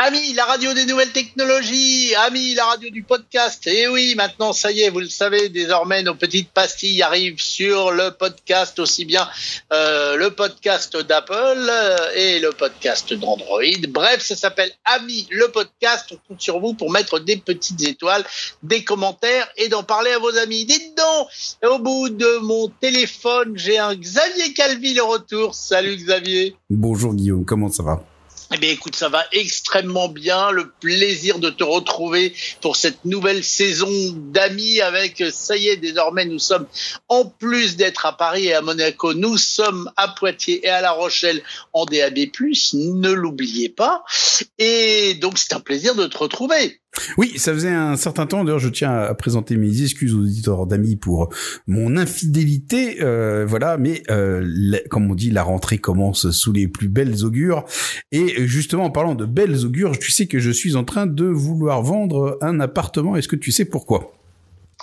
Ami, la radio des nouvelles technologies, ami, la radio du podcast. Et oui, maintenant, ça y est, vous le savez, désormais, nos petites pastilles arrivent sur le podcast, aussi bien euh, le podcast d'Apple euh, et le podcast d'Android. Bref, ça s'appelle Ami, le podcast. On compte sur vous pour mettre des petites étoiles, des commentaires et d'en parler à vos amis. Dites donc, au bout de mon téléphone, j'ai un Xavier Calvi le retour. Salut Xavier. Bonjour Guillaume, comment ça va? Eh bien, écoute, ça va extrêmement bien. Le plaisir de te retrouver pour cette nouvelle saison d'amis avec, ça y est, désormais, nous sommes, en plus d'être à Paris et à Monaco, nous sommes à Poitiers et à La Rochelle en DAB+. Ne l'oubliez pas. Et donc, c'est un plaisir de te retrouver. Oui, ça faisait un certain temps. D'ailleurs, je tiens à présenter mes excuses aux auditeurs d'amis pour mon infidélité. Euh, voilà, mais euh, comme on dit, la rentrée commence sous les plus belles augures. Et justement, en parlant de belles augures, tu sais que je suis en train de vouloir vendre un appartement. Est-ce que tu sais pourquoi?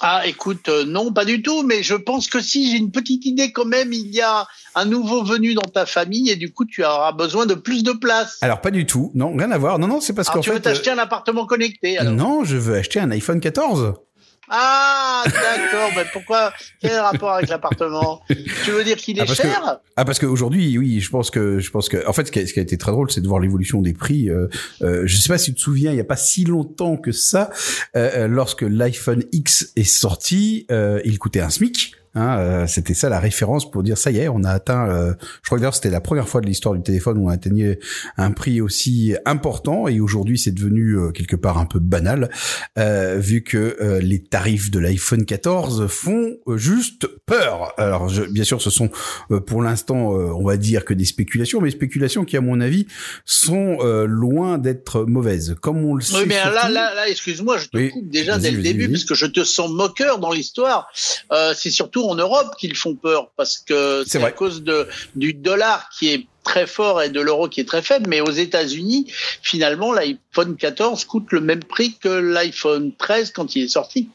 Ah, écoute, euh, non, pas du tout, mais je pense que si j'ai une petite idée quand même, il y a un nouveau venu dans ta famille et du coup, tu auras besoin de plus de place. Alors, pas du tout, non, rien à voir. Non, non, c'est parce qu'en fait. Tu veux t'acheter un appartement connecté alors. Non, je veux acheter un iPhone 14. Ah, d'accord. mais pourquoi? Quel rapport avec l'appartement? Tu veux dire qu'il est ah, cher? Ah, parce qu'aujourd'hui, oui, je pense que, je pense que, en fait, ce qui a, ce qui a été très drôle, c'est de voir l'évolution des prix. Euh, euh, je sais pas si tu te souviens, il y a pas si longtemps que ça, euh, euh lorsque l'iPhone X est sorti, euh, il coûtait un SMIC. Hein, euh, c'était ça la référence pour dire ça y est, on a atteint. Euh, je crois que d'ailleurs c'était la première fois de l'histoire du téléphone où on atteignait un prix aussi important et aujourd'hui c'est devenu euh, quelque part un peu banal vu que les tarifs de l'iPhone 14 font juste peur. Alors je, bien sûr ce sont pour l'instant on va dire que des spéculations, mais spéculations qui à mon avis sont loin d'être mauvaises. Comme on le sait. Oui mais là là là excuse-moi je te coupe déjà dès le début parce que je te sens moqueur dans l'histoire. c'est surtout en Europe qu'ils font peur parce que c'est à cause de, du dollar qui est très fort et de l'euro qui est très faible, mais aux États-Unis, finalement, l'iPhone 14 coûte le même prix que l'iPhone 13 quand il est sorti.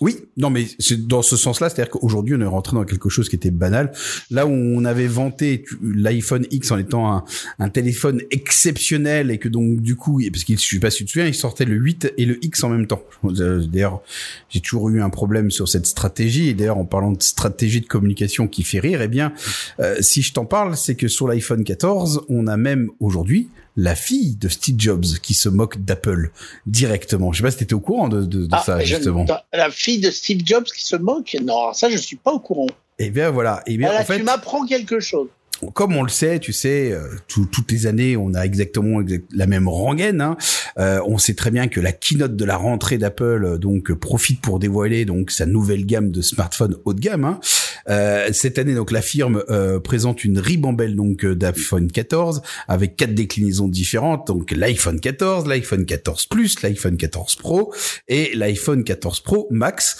Oui, non, mais c'est dans ce sens-là, c'est-à-dire qu'aujourd'hui, on est rentré dans quelque chose qui était banal. Là où on avait vanté l'iPhone X en étant un, téléphone exceptionnel et que donc du coup, parce qu'il, je sais pas si tu te il sortait le 8 et le X en même temps. D'ailleurs, j'ai toujours eu un problème sur cette stratégie. Et d'ailleurs, en parlant de stratégie de communication qui fait rire, eh bien, euh, si je t'en parle, c'est que sur l'iPhone 14, on a même aujourd'hui la fille de Steve Jobs qui se moque d'Apple directement. Je sais pas si tu étais au courant de, de, de ah, ça, justement. la fille de Steve Jobs qui se moque? Non, ça, je suis pas au courant. Eh bien, voilà. Eh bien, en fait, tu m'apprends quelque chose comme on le sait, tu sais, euh, toutes les années, on a exactement la même rengaine. Hein. Euh, on sait très bien que la keynote de la rentrée d'Apple euh, donc profite pour dévoiler donc sa nouvelle gamme de smartphones haut de gamme. Hein. Cette année, donc la firme présente une ribambelle donc d'iPhone 14 avec quatre déclinaisons différentes. Donc l'iPhone 14, l'iPhone 14 Plus, l'iPhone 14 Pro et l'iPhone 14 Pro Max.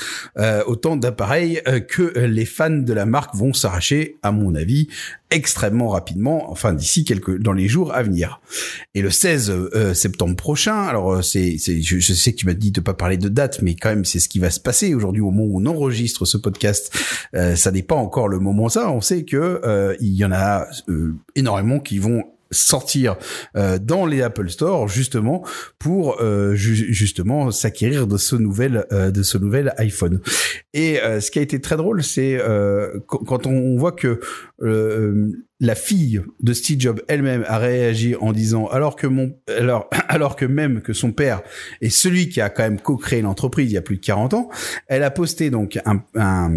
autant d'appareils que les fans de la marque vont s'arracher, à mon avis extrêmement rapidement, enfin d'ici quelques dans les jours à venir. Et le 16 euh, septembre prochain, alors euh, c'est c'est je, sais que tu m'as dit de pas parler de date, mais quand même c'est ce qui va se passer aujourd'hui au moment où on enregistre ce podcast. Euh, ça n'est pas encore le moment ça. On sait que il y en a énormément qui vont sortir euh, dans les Apple Store justement pour euh, justement s'acquérir de ce nouvel euh, de ce nouvel iPhone. Et ce qui a été très drôle, c'est quand on voit que la fille de Steve Jobs elle-même a réagi en disant alors que mon alors alors que même que son père est celui qui a quand même co-créé l'entreprise il y a plus de 40 ans, elle a posté donc un, un,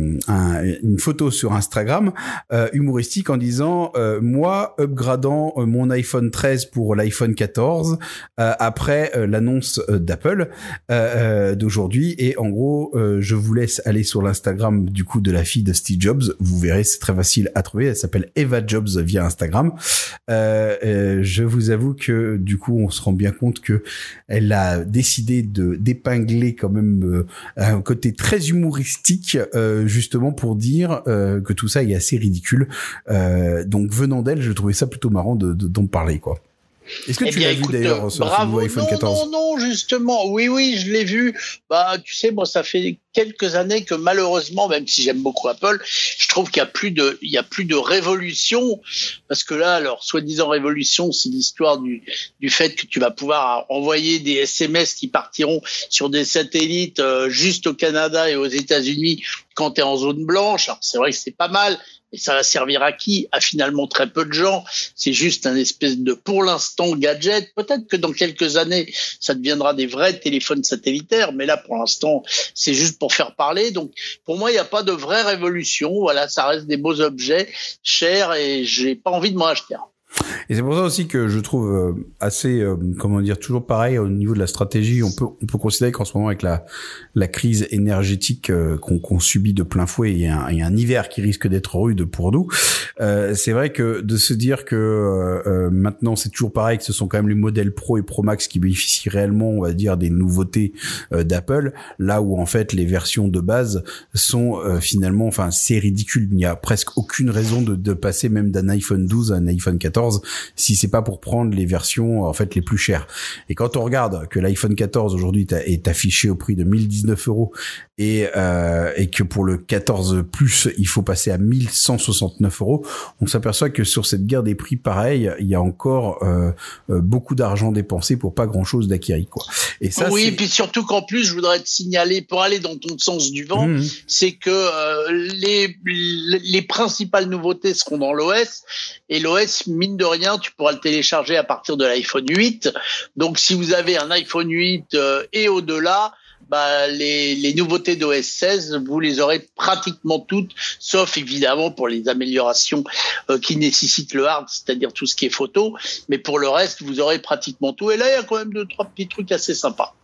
une photo sur Instagram euh, humoristique en disant euh, moi upgradant euh, mon iPhone 13 pour l'iPhone 14 après l'annonce d'Apple d'aujourd'hui. Et en gros je vous laisse aller sur l'Instagram du coup de la fille de Steve Jobs, vous verrez c'est très facile à trouver, elle s'appelle Eva Jobs via Instagram. Euh, euh, je vous avoue que du coup, on se rend bien compte que elle a décidé de d'épingler quand même euh, un côté très humoristique, justement pour dire que tout ça est assez ridicule. donc venant d'elle, je trouvais ça plutôt marrant de d'en parler, quoi. Est-ce que eh tu l'as vu d'ailleurs sur bravo. nouveau iPhone 14 Non, non, justement, oui, oui, je l'ai vu. Bah, tu sais, moi, ça fait quelques années que malheureusement, même si j'aime beaucoup Apple, je trouve qu'il y a plus de, il y a plus de révolution parce que là, alors soi-disant révolution, c'est l'histoire du du fait que tu vas pouvoir envoyer des SMS qui partiront sur des satellites euh, juste au Canada et aux États-Unis quand tu es en zone blanche. c'est vrai que c'est pas mal, et ça va servir à qui? À finalement très peu de gens. C'est juste un espèce de, pour l'instant, gadget. Peut-être que dans quelques années, ça deviendra des vrais téléphones satellitaires, mais là, pour l'instant, c'est juste pour faire parler. Donc, pour moi, il n'y a pas de vraie révolution. Voilà, ça reste des beaux objets, chers, et j'ai pas envie de m'en acheter. Et c'est pour ça aussi que je trouve euh, assez, euh, comment dire, toujours pareil au niveau de la stratégie. On peut, on peut considérer qu'en ce moment, avec la, la crise énergétique euh, qu'on subit de plein fouet, il y, a un, il y a un hiver qui risque d'être rude pour nous. c'est vrai que de se dire que maintenant c'est toujours pareil, que ce sont quand même les modèles Pro et Pro Max qui bénéficient réellement, on va dire, des nouveautés d'Apple, là où en fait les versions de base sont finalement, enfin, c'est ridicule. Il n'y a presque aucune raison de, de passer même d'un iPhone 12 à un iPhone 14 si c'est pas pour prendre les versions en fait les plus chères. Et quand on regarde que l'iPhone 14 aujourd'hui est affiché au prix de 1019 euros et euh, et que pour le 14 plus il faut passer à 1169 euros, on s'aperçoit que sur cette guerre des prix pareil, il y a encore euh, euh, beaucoup d'argent dépensé pour pas grand chose d'acquérir quoi. Et ça oui, et puis surtout qu'en plus je voudrais te signaler pour aller dans ton sens du vent, mmh. c'est que les les principales nouveautés seront dans l'OS et l'OS mine de rien, tu pourras le télécharger à partir de l'iPhone 8. Donc, si vous avez un iPhone 8 euh, et au-delà, bah, les, les nouveautés d'OS 16, vous les aurez pratiquement toutes, sauf évidemment pour les améliorations euh, qui nécessitent le hard, c'est-à-dire tout ce qui est photo. Mais pour le reste, vous aurez pratiquement tout. Et là, il y a quand même deux, trois petits trucs assez sympas.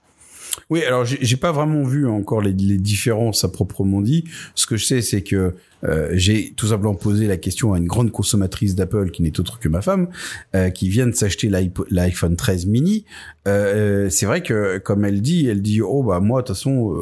Oui, alors j'ai pas vraiment vu encore les, différences à proprement dit. Ce que je sais, c'est que euh, j'ai tout simplement posé la question à une grande consommatrice d'Apple qui n'est autre que ma femme, euh, qui vient de s'acheter l'iPhone 13 mini. Euh, c'est vrai que comme elle dit, elle dit oh bah moi de toute façon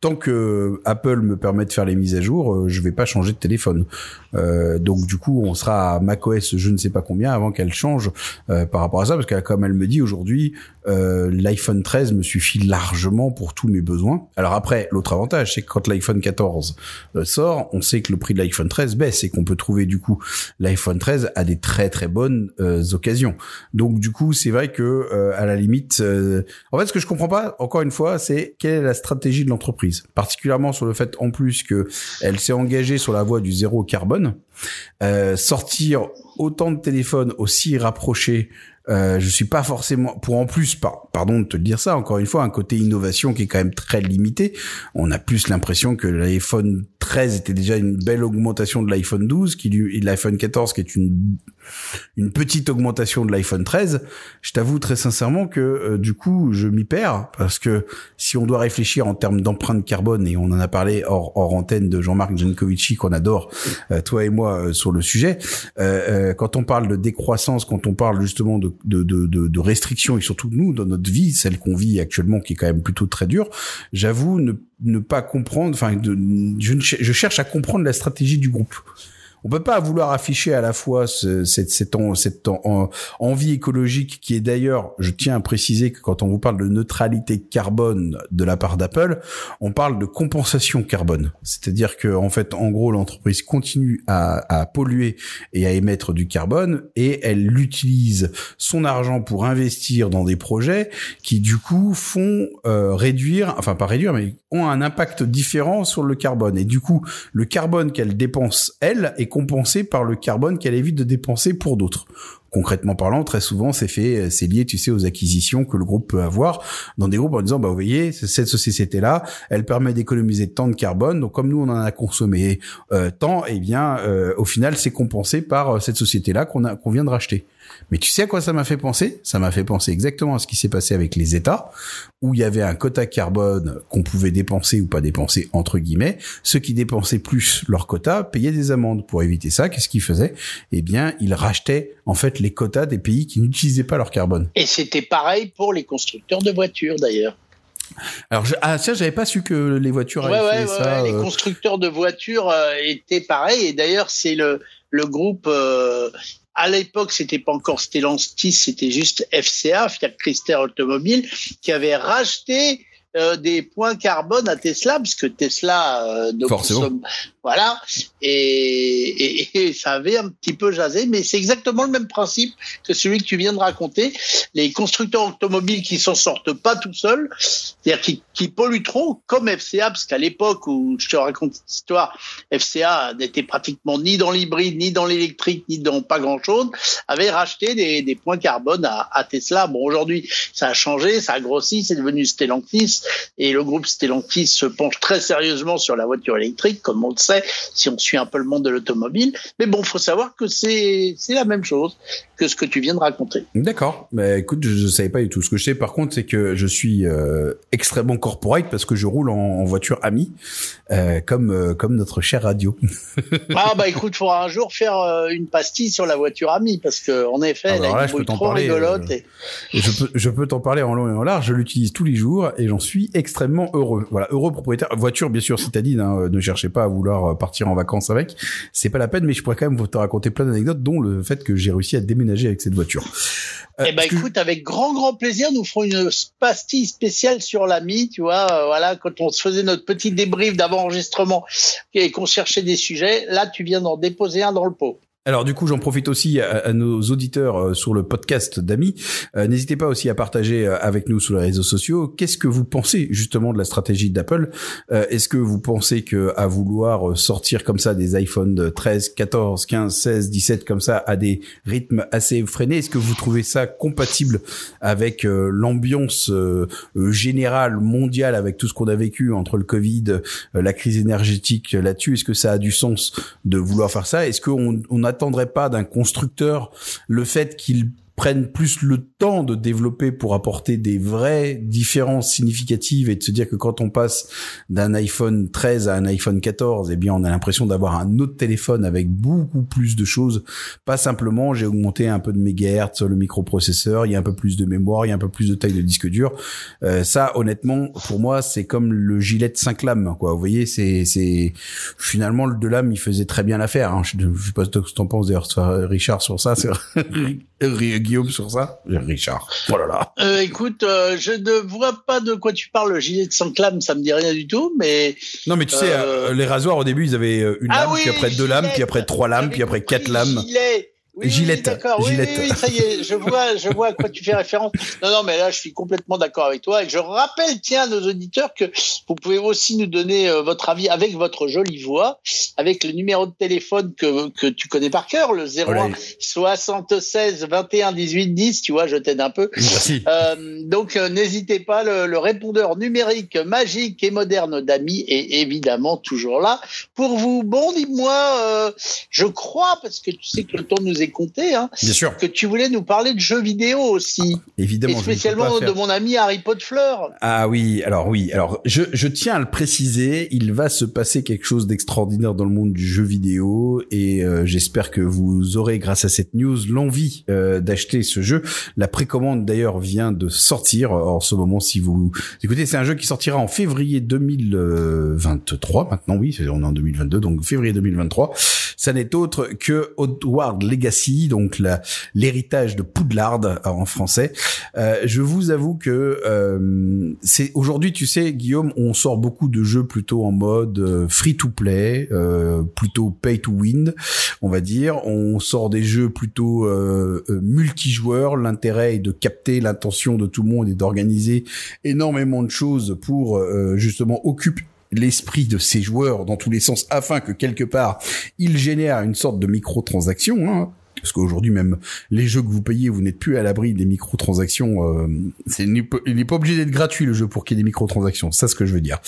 tant que Apple me permet de faire les mises à jour, je vais pas changer de téléphone. donc du coup on sera à macOS je ne sais pas combien avant qu'elle change par rapport à ça parce que comme elle me dit aujourd'hui l'iPhone 13 me suffit largement pour tous mes besoins. Alors après l'autre avantage c'est que quand l'iPhone 14 sort on sait que le prix de l'iPhone 13 baisse et qu'on peut trouver du coup l'iPhone 13 à des très très bonnes euh, occasions. Donc du coup, c'est vrai que euh, à la limite, euh, en fait, ce que je comprends pas, encore une fois, c'est quelle est la stratégie de l'entreprise, particulièrement sur le fait en plus que elle s'est engagée sur la voie du zéro carbone, sortir autant de téléphones aussi rapprochés euh, je suis pas forcément pour en plus pardon de te dire ça encore une fois un côté innovation qui est quand même très limité. On a plus l'impression que l'iPhone 13 était déjà une belle augmentation de l'iPhone 12 qui lui l'iPhone 14 qui est une une petite augmentation de l'iPhone 13, je t'avoue très sincèrement que euh, du coup je m'y perds parce que si on doit réfléchir en termes d'empreinte carbone et on en a parlé hors, hors antenne de Jean-Marc Jankovici qu'on adore euh, toi et moi euh, sur le sujet, quand on parle de décroissance, quand on parle justement de, de, de, de, restrictions et surtout nous dans notre vie, celle qu'on vit actuellement qui est quand même plutôt très dure, j'avoue ne, ne pas comprendre, enfin je, je cherche à comprendre la stratégie du groupe on peut pas vouloir afficher à la fois cette, cette, cette envie écologique qui est d'ailleurs, je tiens à préciser que quand on vous parle de neutralité carbone de la part d'Apple, on parle de compensation carbone. C'est-à-dire que en fait, en gros, l'entreprise continue à, à, polluer et à émettre du carbone et elle utilise son argent pour investir dans des projets qui du coup font euh, réduire, enfin pas réduire, mais ont un impact différent sur le carbone. Et du coup, le carbone qu'elle dépense elle est compensé par le carbone qu'elle évite de dépenser pour d'autres. Concrètement parlant, très souvent, c'est fait, c'est lié, tu sais, aux acquisitions que le groupe peut avoir dans des groupes en disant, bah, vous voyez, cette société-là, elle permet d'économiser tant de carbone, donc comme nous, on en a consommé euh, tant, eh bien, euh, au final, c'est compensé par euh, cette société-là qu'on qu'on vient de racheter. Mais tu sais à quoi ça m'a fait penser? Ça m'a fait penser exactement à ce qui s'est passé avec les États, où il y avait un quota carbone qu'on pouvait dépenser ou pas dépenser entre guillemets. Ceux qui dépensaient plus leur quota payaient des amendes. Pour éviter ça, qu'est-ce qu'ils faisaient? Eh bien, ils rachetaient en fait les quotas des pays qui n'utilisaient pas leur carbone. Et c'était pareil pour les constructeurs de voitures d'ailleurs. Alors, je, ah, tiens, j'avais pas su que les voitures avaient fait ça. les euh. constructeurs de voitures euh, étaient pareils. Et d'ailleurs, c'est le, le groupe euh, à l'époque, c'était pas encore Stellantis, c'était juste FCA, Fiat Chrysler Automobile, qui avait racheté euh, des points carbone à Tesla, puisque Tesla euh, ne consomme, voilà, et, et, et, ça avait un petit peu jasé, mais c'est exactement le même principe que celui que tu viens de raconter. Les constructeurs automobiles qui s'en sortent pas tout seuls, c'est-à-dire qui, qui polluent trop, comme FCA, parce qu'à l'époque où je te raconte cette histoire, FCA n'était pratiquement ni dans l'hybride, ni dans l'électrique, ni dans pas grand-chose, avait racheté des, des points carbone à, à Tesla. Bon, aujourd'hui, ça a changé, ça a grossi, c'est devenu Stellantis et le groupe Stellantis se penche très sérieusement sur la voiture électrique, comme on le sait, si on suit un peu le monde de l'automobile. Mais bon, faut savoir que c'est la même chose que ce que tu viens de raconter. D'accord. Mais écoute, je, ne savais pas du tout. Ce que je sais, par contre, c'est que je suis euh, extrêmement corporate parce que je roule en, voiture amie, euh, comme euh, comme notre cher radio. ah bah écoute, faudra un jour faire une pastille sur la voiture amie parce que en effet, ah, elle là, je peux trop parler, rigolote. Et... je peux je peux t'en parler en long et en large. Je l'utilise tous les jours et j'en suis extrêmement heureux. Voilà, heureux propriétaire. Voiture, bien sûr, citadine. Hein, ne cherchez pas à vouloir partir en vacances avec. C'est pas la peine, mais je pourrais quand même vous te raconter plein d'anecdotes, dont le fait que j'ai réussi à déménager avec cette voiture. Euh, eh ben écoute, avec grand grand plaisir, nous ferons une pastille spéciale sur l'ami, tu vois, euh, voilà, quand on se faisait notre petit débrief d'avant-enregistrement et qu'on cherchait des sujets, là tu viens d'en déposer un dans le pot. Alors du coup, j'en profite aussi à, nos auditeurs euh, sur le podcast d'Amis. Euh, n'hésitez pas aussi à partager euh, avec nous sur les réseaux sociaux. Qu'est-ce que vous pensez justement de la stratégie d'Apple? Est-ce que vous pensez que à vouloir sortir comme ça des iPhone 13, 14, 15, 16, 17 comme ça à des rythmes assez effrénés, est-ce que vous trouvez ça compatible avec l'ambiance générale mondiale, avec tout ce qu'on a vécu entre le Covid, la crise énergétique là-dessus? Est-ce que ça a du sens de vouloir faire ça? Est-ce qu'on on a n'attendrait pas d'un constructeur le fait qu'il prennent plus le temps de développer pour apporter des vraies différences significatives et de se dire que quand on passe d'un iPhone 13 à un iPhone 14, eh bien on a l'impression d'avoir un autre téléphone avec beaucoup plus de choses, pas simplement j'ai augmenté un peu de mégahertz le microprocesseur, il y a un peu plus de mémoire, il y a un peu plus de taille de disque dur. Euh, ça honnêtement pour moi c'est comme le gilet de 5 lames quoi. Vous voyez c'est c'est finalement le 2 lames il faisait très bien l'affaire hein. je, je sais pas ce que t'en penses d'ailleurs Richard sur ça Guillaume sur ça Richard. Oh là là. Euh, écoute, euh, je ne vois pas de quoi tu parles. Le gilet de Saint-Clame, ça me dit rien du tout, mais. Non, mais tu sais, euh, les rasoirs au début, ils avaient une ah lame, puis après deux lames, puis après trois lames, puis après quatre lames. Oui, Gillette. d'accord. Oui, oui, ça y est. Je vois, je vois à quoi tu fais référence. Non, non, mais là, je suis complètement d'accord avec toi. Et je rappelle, tiens, nos auditeurs, que vous pouvez aussi nous donner euh, votre avis avec votre jolie voix, avec le numéro de téléphone que, que tu connais par cœur, le 01 76 21 18 10. Tu vois, je t'aide un peu. Merci. Euh, donc, euh, n'hésitez pas. Le, le, répondeur numérique magique et moderne d'Ami est évidemment toujours là pour vous. Bon, dis-moi, je crois, parce que tu sais que le temps nous compté, hein, Bien sûr. que tu voulais nous parler de jeux vidéo aussi. Évidemment. Et spécialement de mon ami Harry Potfleur. Ah oui, alors oui, alors je, je tiens à le préciser, il va se passer quelque chose d'extraordinaire dans le monde du jeu vidéo et euh, j'espère que vous aurez grâce à cette news l'envie euh, d'acheter ce jeu. La précommande d'ailleurs vient de sortir en ce moment si vous écoutez, c'est un jeu qui sortira en février 2023 maintenant oui, on est en 2022 donc février 2023. Ça n'est autre que Hogwarts Legacy donc l'héritage de Poudlard euh, en français. Euh, je vous avoue que euh, c'est aujourd'hui, tu sais, Guillaume, on sort beaucoup de jeux plutôt en mode free to play, plutôt pay to win, on va dire. On sort des jeux plutôt multijoueurs. L'intérêt est de capter l'attention de tout le monde et d'organiser énormément de choses pour justement occuper l'esprit de ces joueurs dans tous les sens afin que quelque part ils génèrent une sorte de microtransaction. Hein parce qu'aujourd'hui même les jeux que vous payez, vous n'êtes plus à l'abri des microtransactions. Euh, il n'est pas obligé d'être gratuit le jeu pour qu'il y ait des microtransactions. C'est ce que je veux dire.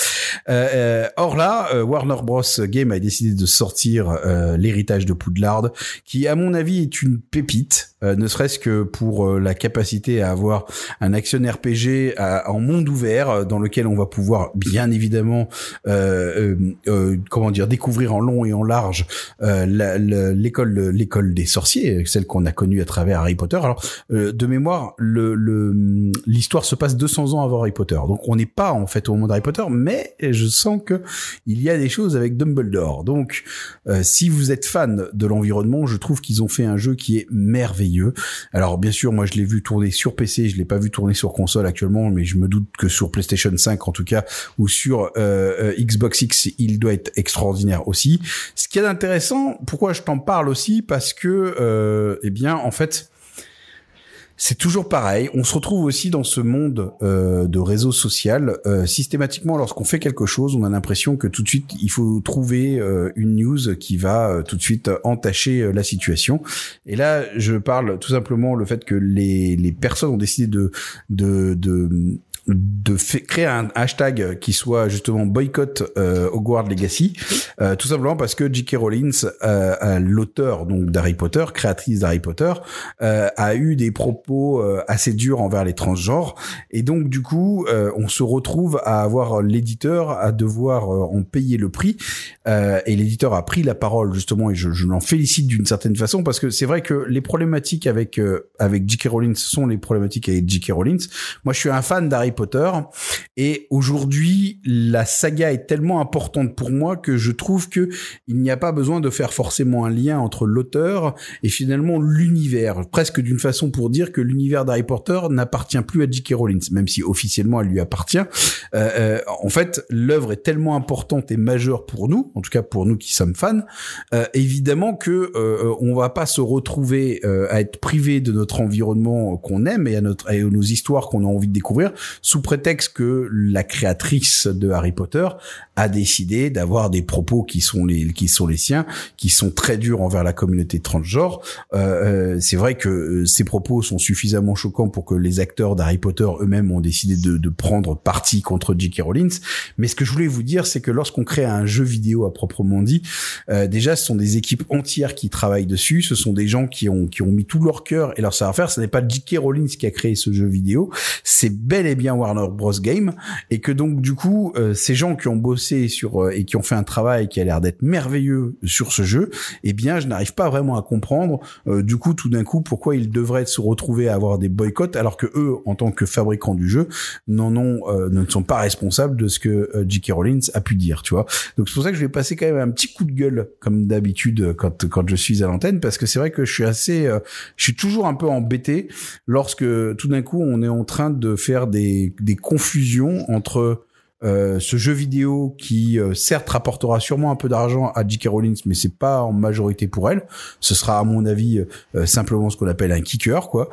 Euh, euh, or là, euh, Warner Bros Game a décidé de sortir euh, l'héritage de Poudlard, qui à mon avis est une pépite, ne serait-ce que pour la capacité à avoir un action RPG en monde ouvert dans lequel on va pouvoir bien évidemment comment dire découvrir en long et en large l'école l'école des sorciers celle qu'on a connue à travers Harry Potter. Alors, de mémoire, le l'histoire se passe 200 ans avant Harry Potter, donc on n'est pas en fait au moment d'Harry Potter, mais je sens que il y a des choses avec Dumbledore. Donc, si vous êtes fan de l'environnement, je trouve qu'ils ont fait un jeu qui est merveilleux. Alors, bien sûr, moi je l'ai vu tourner sur PC, je l'ai pas vu tourner sur console actuellement, mais je me doute que sur PlayStation 5 en tout cas ou sur euh, euh, Xbox X, il doit être extraordinaire aussi. Ce qui est intéressant, pourquoi je t'en parle aussi, parce que euh, eh bien en fait c'est toujours pareil. On se retrouve aussi dans ce monde euh, de réseau social. Euh, systématiquement, lorsqu'on fait quelque chose, on a l'impression que tout de suite, il faut trouver euh, une news qui va euh, tout de suite entacher la situation. Et là, je parle tout simplement le fait que les, les personnes ont décidé de, de de créer un hashtag qui soit justement boycott euh, Hogwarts Legacy, euh, tout simplement parce que J.K. Rowling, euh, euh, l'auteur donc d'Harry Potter, créatrice d'Harry Potter, euh, a eu des propos euh, assez durs envers les transgenres, et donc du coup, on se retrouve à avoir l'éditeur à devoir en payer le prix, et l'éditeur a pris la parole justement, et je, je l'en félicite d'une certaine façon parce que c'est vrai que les problématiques avec avec J.K. Rowling sont les problématiques avec J.K. Rowling. Moi, je suis un fan d'Harry Potter. Et aujourd'hui, la saga est tellement importante pour moi que je trouve que il n'y a pas besoin de faire forcément un lien entre l'auteur et finalement l'univers, presque d'une façon pour dire que l'univers d'Harry Potter n'appartient plus à J.K. Rowling, même si officiellement elle lui appartient. Euh, euh, en fait, l'œuvre est tellement importante et majeure pour nous, en tout cas pour nous qui sommes fans, euh, évidemment que euh, on va pas se retrouver euh, à être privé de notre environnement qu'on aime et à notre et nos histoires qu'on a envie de découvrir sous prétexte que la créatrice de Harry Potter a décidé d'avoir des propos qui sont les qui sont les siens, qui sont très durs envers la communauté transgenre. Euh, euh, c'est vrai que euh, ces propos sont suffisamment choquants pour que les acteurs d'Harry Potter eux-mêmes ont décidé de, de prendre parti contre J.K. Rowling. Mais ce que je voulais vous dire, c'est que lorsqu'on crée un jeu vidéo à proprement dit, euh, déjà ce sont des équipes entières qui travaillent dessus, ce sont des gens qui ont qui ont mis tout leur cœur et leur savoir-faire. Ce n'est pas J.K. Rowling qui a créé ce jeu vidéo, c'est bel et bien Warner Bros Game et que donc du coup euh, ces gens qui ont bossé sur euh, et qui ont fait un travail qui a l'air d'être merveilleux sur ce jeu, eh bien je n'arrive pas vraiment à comprendre euh, du coup tout d'un coup pourquoi ils devraient se retrouver à avoir des boycotts alors que eux en tant que fabricants du jeu n'en ont ne sont pas responsables de ce que J.K. Rowling a pu dire, tu vois. Donc c'est pour ça que je vais passer quand même un petit coup de gueule comme d'habitude quand quand je suis à l'antenne parce que c'est vrai que je suis assez je suis toujours un peu embêté lorsque tout d'un coup on est en train de faire des des confusion entre euh, ce jeu vidéo qui euh, certes rapportera sûrement un peu d'argent à J.K. Rowling, mais c'est pas en majorité pour elle. Ce sera à mon avis euh, simplement ce qu'on appelle un kicker, quoi,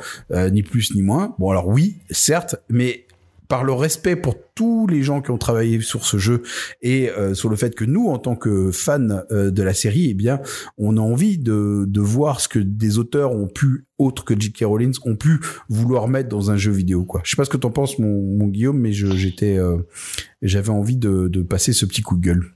ni plus ni moins. Bon alors oui, certes, mais par le respect pour tous les gens qui ont travaillé sur ce jeu et euh, sur le fait que nous, en tant que fans euh, de la série, eh bien, on a envie de, de voir ce que des auteurs ont pu, autres que J.K. Rowling, ont pu vouloir mettre dans un jeu vidéo. Quoi. Je sais pas ce que t'en penses, mon, mon Guillaume, mais j'étais, euh, j'avais envie de, de passer ce petit coup de gueule.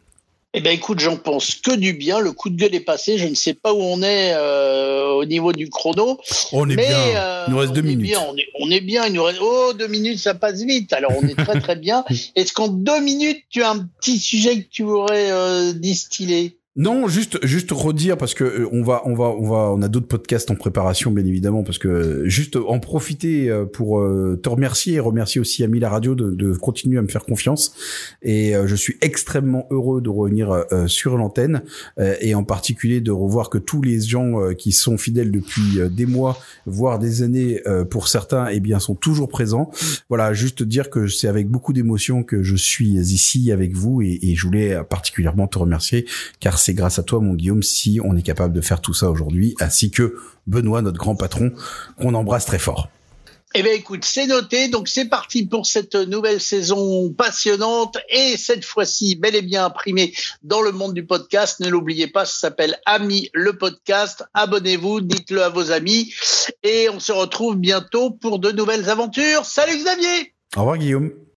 Eh ben écoute, j'en pense que du bien. Le coup de gueule est passé. Je ne sais pas où on est euh, au niveau du chrono. On est bien. Euh, il nous reste deux minutes. Bien, on, est, on est bien. Il nous reste. Oh, deux minutes, ça passe vite. Alors on est très très bien. Est-ce qu'en deux minutes, tu as un petit sujet que tu aurais euh, distillé non, juste juste redire parce que euh, on va on va on va on a d'autres podcasts en préparation bien évidemment parce que euh, juste en profiter euh, pour te remercier et remercier aussi Ami la radio de, de continuer à me faire confiance et je suis extrêmement heureux de revenir sur l'antenne et en particulier de revoir que tous les gens qui sont fidèles depuis des mois voire des années pour certains eh bien sont toujours présents. Voilà, juste dire que c'est avec beaucoup d'émotion que je suis ici avec vous et, et je voulais particulièrement te remercier car c'est grâce à toi, mon Guillaume, si on est capable de faire tout ça aujourd'hui, ainsi que Benoît, notre grand patron, qu'on embrasse très fort. Eh bien, écoute, c'est noté. Donc, c'est parti pour cette nouvelle saison passionnante et cette fois-ci, bel et bien imprimée dans le monde du podcast. Ne l'oubliez pas, ça s'appelle Ami le podcast. Abonnez-vous, dites-le à vos amis et on se retrouve bientôt pour de nouvelles aventures. Salut Xavier Au revoir Guillaume